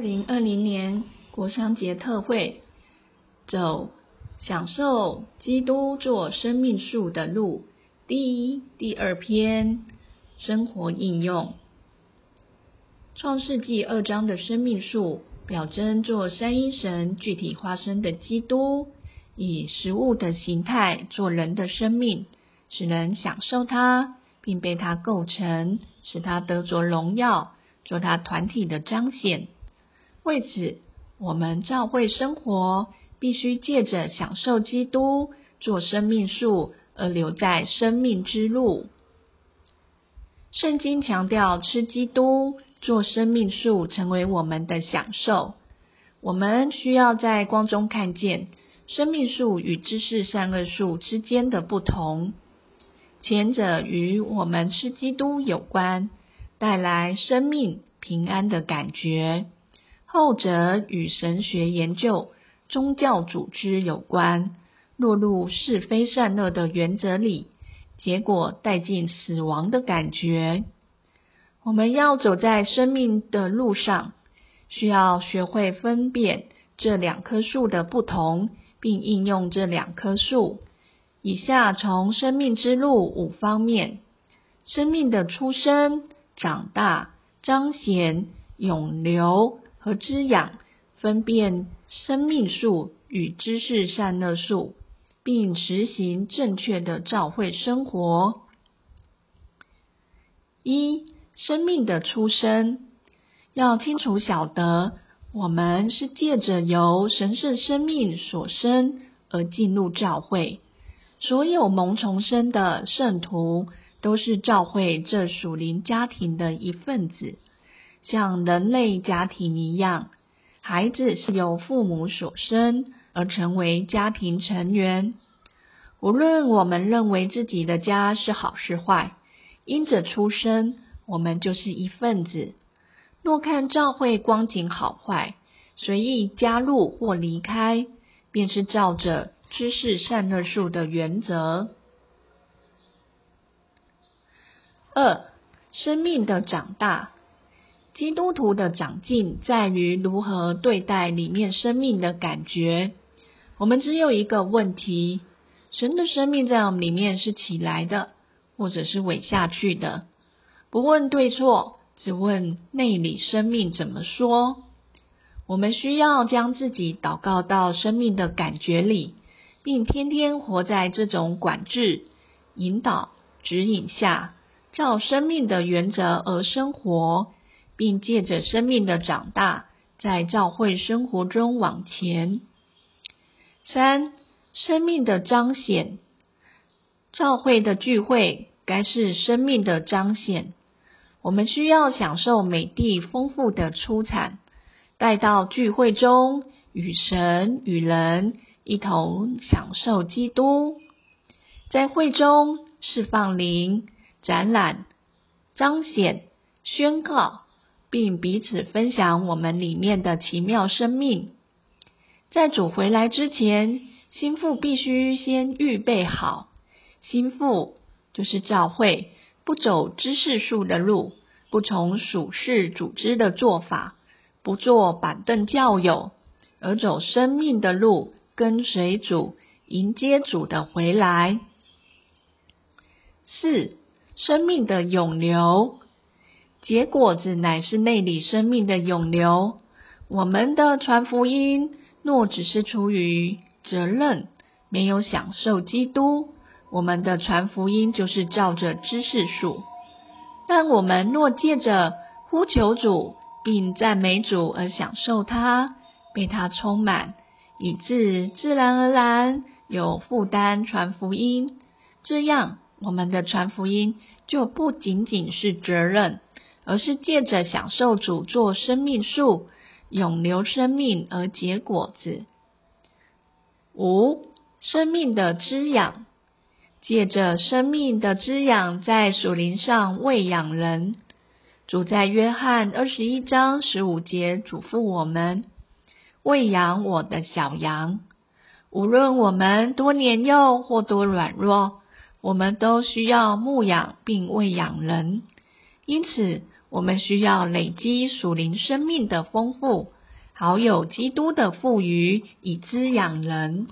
二零二零年国商节特会，走享受基督做生命树的路，第一、第二篇生活应用。创世纪二章的生命树，表征做三一神具体化身的基督，以食物的形态做人的生命，使人享受它，并被它构成，使它得着荣耀，做它团体的彰显。为此，我们教会生活必须借着享受基督做生命树而留在生命之路。圣经强调吃基督做生命树成为我们的享受。我们需要在光中看见生命树与知识善恶树之间的不同。前者与我们吃基督有关，带来生命平安的感觉。后者与神学研究、宗教组织有关，落入是非善恶的原则里，结果带进死亡的感觉。我们要走在生命的路上，需要学会分辨这两棵树的不同，并应用这两棵树。以下从生命之路五方面：生命的出生、长大、彰显、永留。和滋养，分辨生命树与知识善恶树，并实行正确的照会生活。一、生命的出生，要清楚晓得，我们是借着由神圣生命所生而进入教会。所有蒙重生的圣徒，都是教会这属灵家庭的一份子。像人类家庭一样，孩子是由父母所生而成为家庭成员。无论我们认为自己的家是好是坏，因着出生，我们就是一份子。若看教会光景好坏，随意加入或离开，便是照着知识善恶树的原则。二、生命的长大。基督徒的长进在于如何对待里面生命的感觉。我们只有一个问题：神的生命在我们里面是起来的，或者是萎下去的？不问对错，只问内里生命怎么说。我们需要将自己祷告到生命的感觉里，并天天活在这种管制、引导、指引下，照生命的原则而生活。并借着生命的长大，在教会生活中往前。三、生命的彰显，教会的聚会该是生命的彰显。我们需要享受美地丰富的出产，带到聚会中，与神与人一同享受基督，在会中释放灵、展览、彰显、宣告。并彼此分享我们里面的奇妙生命。在主回来之前，心腹必须先预备好。心腹就是教会，不走知识树的路，不从属事组织的做法，不做板凳教友，而走生命的路，跟随主，迎接主的回来。四、生命的永流。结果子乃是内里生命的永留。我们的传福音，若只是出于责任，没有享受基督，我们的传福音就是照着知识树。但我们若借着呼求主，并赞美主而享受他，被他充满，以致自然而然有负担传福音，这样我们的传福音就不仅仅是责任。而是借着享受主做生命树，永留生命而结果子。五、生命的滋养，借着生命的滋养，在属灵上喂养人。主在约翰二十一章十五节嘱咐我们：喂养我的小羊。无论我们多年幼或多软弱，我们都需要牧养并喂养人。因此。我们需要累积属灵生命的丰富，好有基督的富余，以滋养人。